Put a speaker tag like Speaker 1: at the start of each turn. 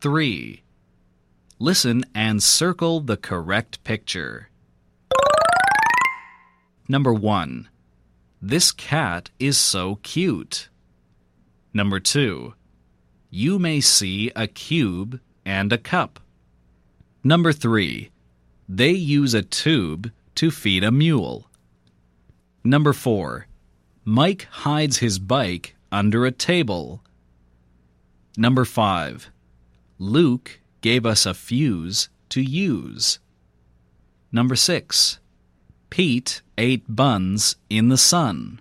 Speaker 1: 3. Listen and circle the correct picture. Number 1. This cat is so cute. Number 2. You may see a cube and a cup. Number 3. They use a tube to feed a mule. Number 4. Mike hides his bike under a table. Number 5. Luke gave us a fuse to use. Number 6. Pete ate buns in the sun.